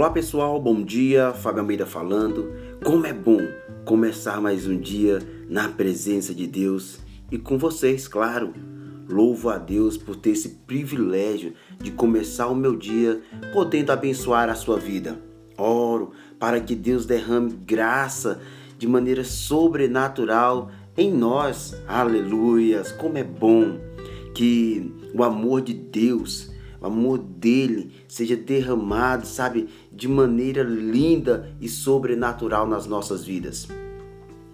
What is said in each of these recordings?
Olá pessoal, bom dia, Fábio Almeida falando. Como é bom começar mais um dia na presença de Deus e com vocês, claro. Louvo a Deus por ter esse privilégio de começar o meu dia podendo abençoar a sua vida. Oro para que Deus derrame graça de maneira sobrenatural em nós. Aleluias! Como é bom que o amor de Deus o amor dele seja derramado, sabe, de maneira linda e sobrenatural nas nossas vidas.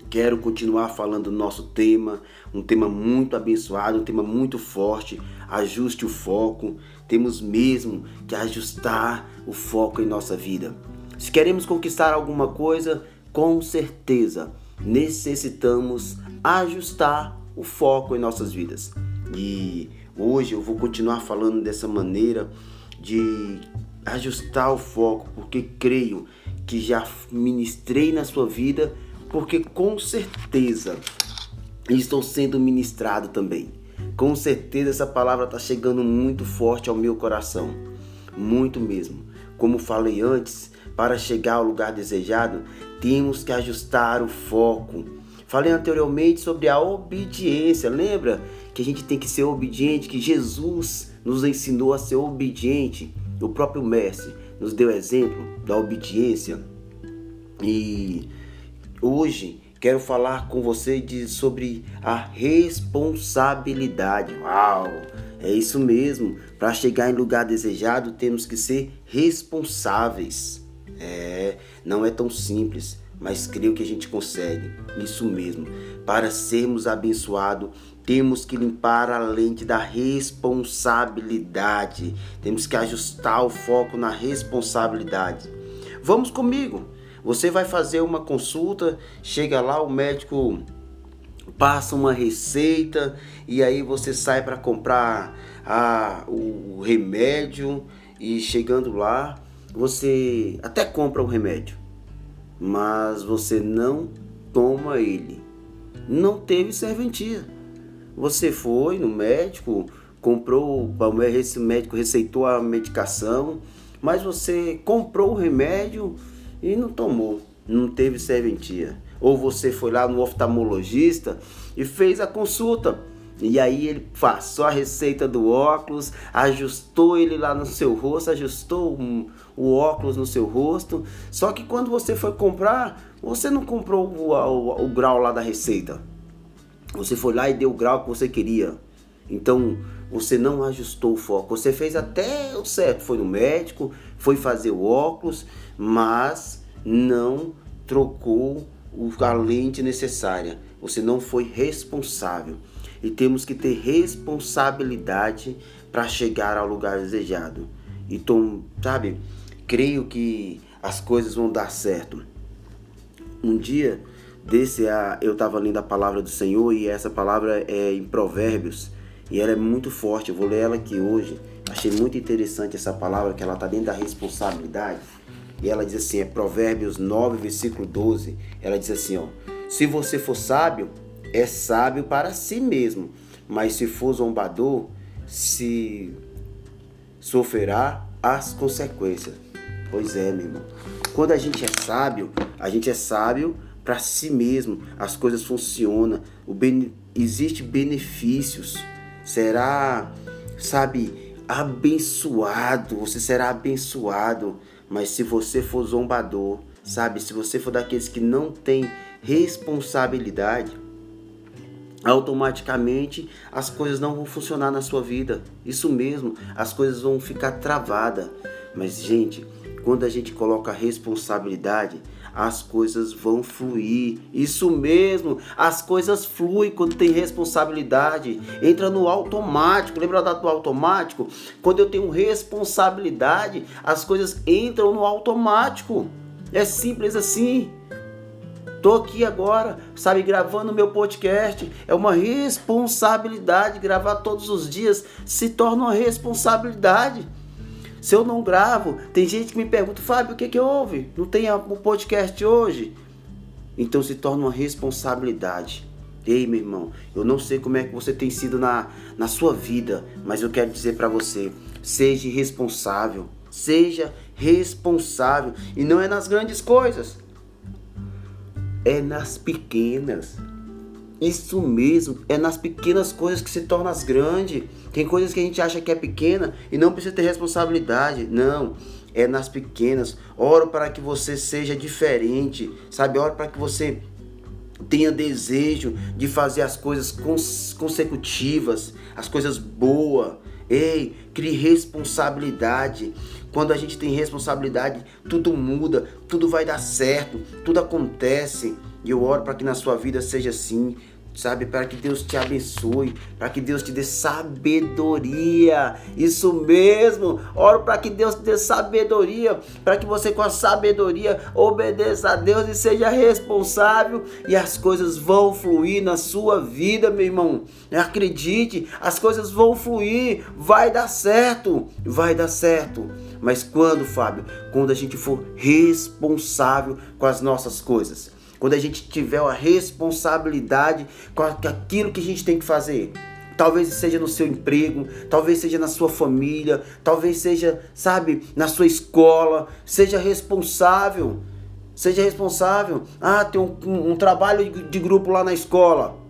Quero continuar falando do nosso tema, um tema muito abençoado, um tema muito forte. Ajuste o foco. Temos mesmo que ajustar o foco em nossa vida. Se queremos conquistar alguma coisa, com certeza necessitamos ajustar o foco em nossas vidas. E Hoje eu vou continuar falando dessa maneira de ajustar o foco, porque creio que já ministrei na sua vida, porque com certeza estou sendo ministrado também. Com certeza essa palavra está chegando muito forte ao meu coração, muito mesmo. Como falei antes, para chegar ao lugar desejado, temos que ajustar o foco. Falei anteriormente sobre a obediência, lembra que a gente tem que ser obediente, que Jesus nos ensinou a ser obediente. O próprio Mestre nos deu exemplo da obediência. E hoje quero falar com você de, sobre a responsabilidade. Uau! É isso mesmo. Para chegar em lugar desejado, temos que ser responsáveis. É, não é tão simples, mas creio que a gente consegue. Isso mesmo. Para sermos abençoados, temos que limpar a lente da responsabilidade. Temos que ajustar o foco na responsabilidade. Vamos comigo. Você vai fazer uma consulta, chega lá, o médico passa uma receita e aí você sai para comprar a, o remédio e chegando lá, você até compra o remédio, mas você não toma ele. Não teve serventia. Você foi no médico, comprou, esse médico receitou a medicação, mas você comprou o remédio e não tomou, não teve serventia. Ou você foi lá no oftalmologista e fez a consulta. E aí ele passou a receita do óculos, ajustou ele lá no seu rosto, ajustou o óculos no seu rosto. Só que quando você foi comprar, você não comprou o, o, o grau lá da receita. Você foi lá e deu o grau que você queria. Então você não ajustou o foco. Você fez até o certo. Foi no médico, foi fazer o óculos, mas não trocou a lente necessária. Você não foi responsável. E temos que ter responsabilidade para chegar ao lugar desejado. Então, sabe, creio que as coisas vão dar certo. Um dia desse eu estava lendo a palavra do Senhor e essa palavra é em Provérbios e ela é muito forte. Eu vou ler ela aqui hoje. Achei muito interessante essa palavra que ela está dentro da responsabilidade. E ela diz assim, é Provérbios 9, versículo 12. Ela diz assim, ó: Se você for sábio, é sábio para si mesmo, mas se for zombador, se sofrerá as consequências. Pois é, meu irmão. Quando a gente é sábio, a gente é sábio para si mesmo, as coisas funcionam, o existe benefícios, será, sabe, abençoado, você será abençoado, mas se você for zombador, sabe, se você for daqueles que não tem responsabilidade, automaticamente as coisas não vão funcionar na sua vida. Isso mesmo, as coisas vão ficar travadas. Mas gente, quando a gente coloca responsabilidade, as coisas vão fluir. Isso mesmo, as coisas fluem quando tem responsabilidade. Entra no automático. Lembra do automático? Quando eu tenho responsabilidade, as coisas entram no automático. É simples assim. Tô aqui agora, sabe, gravando meu podcast. É uma responsabilidade gravar todos os dias, se torna uma responsabilidade. Se eu não gravo, tem gente que me pergunta, Fábio, o que que houve? Não tem o podcast hoje? Então se torna uma responsabilidade. Ei, meu irmão, eu não sei como é que você tem sido na, na sua vida, mas eu quero dizer para você, seja responsável, Seja responsável. E não é nas grandes coisas, é nas pequenas. Isso mesmo, é nas pequenas coisas que se tornam as grandes. Tem coisas que a gente acha que é pequena e não precisa ter responsabilidade. Não, é nas pequenas. Oro para que você seja diferente, sabe? Oro para que você tenha desejo de fazer as coisas consecutivas, as coisas boas. Ei, crie responsabilidade. Quando a gente tem responsabilidade, tudo muda, tudo vai dar certo, tudo acontece. E eu oro para que na sua vida seja assim sabe? Para que Deus te abençoe, para que Deus te dê sabedoria. Isso mesmo. Oro para que Deus te dê sabedoria, para que você com a sabedoria obedeça a Deus e seja responsável e as coisas vão fluir na sua vida, meu irmão. Acredite, as coisas vão fluir, vai dar certo, vai dar certo. Mas quando, Fábio? Quando a gente for responsável com as nossas coisas quando a gente tiver a responsabilidade com aquilo que a gente tem que fazer. Talvez seja no seu emprego, talvez seja na sua família, talvez seja, sabe, na sua escola. Seja responsável. Seja responsável. Ah, tem um, um, um trabalho de grupo lá na escola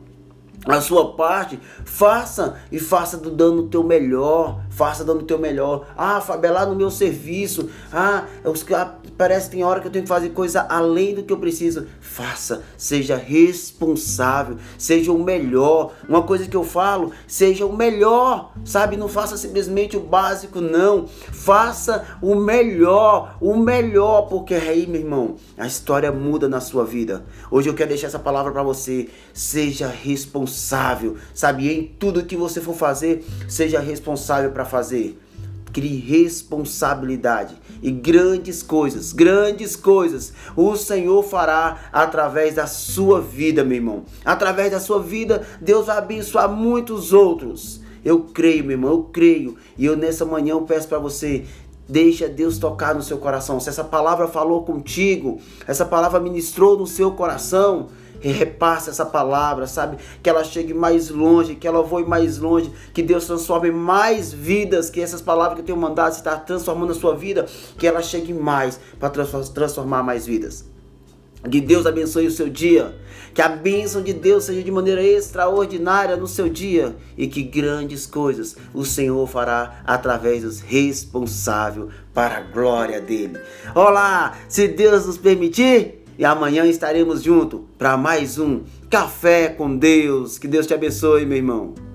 a sua parte, faça e faça dando o teu melhor, faça dando o teu melhor. Ah, Fábio, é lá no meu serviço. Ah, os, parece que tem hora que eu tenho que fazer coisa além do que eu preciso. Faça, seja responsável, seja o melhor. Uma coisa que eu falo, seja o melhor, sabe? Não faça simplesmente o básico, não. Faça o melhor, o melhor, porque aí, meu irmão, a história muda na sua vida. Hoje eu quero deixar essa palavra para você. Seja responsável, sabe? Em tudo que você for fazer, seja responsável para fazer. Crie responsabilidade e grandes coisas, grandes coisas o Senhor fará através da sua vida, meu irmão. Através da sua vida, Deus vai abençoar muitos outros. Eu creio, meu irmão, eu creio. E eu nessa manhã eu peço para você, Deixa Deus tocar no seu coração. Se essa palavra falou contigo, essa palavra ministrou no seu coração, repasse essa palavra, sabe? Que ela chegue mais longe, que ela voe mais longe, que Deus transforme mais vidas, que essas palavras que eu tenho mandado está transformando a sua vida, que ela chegue mais para transformar mais vidas. Que Deus abençoe o seu dia. Que a bênção de Deus seja de maneira extraordinária no seu dia. E que grandes coisas o Senhor fará através dos responsáveis para a glória dele. Olá, se Deus nos permitir, e amanhã estaremos juntos para mais um Café com Deus. Que Deus te abençoe, meu irmão.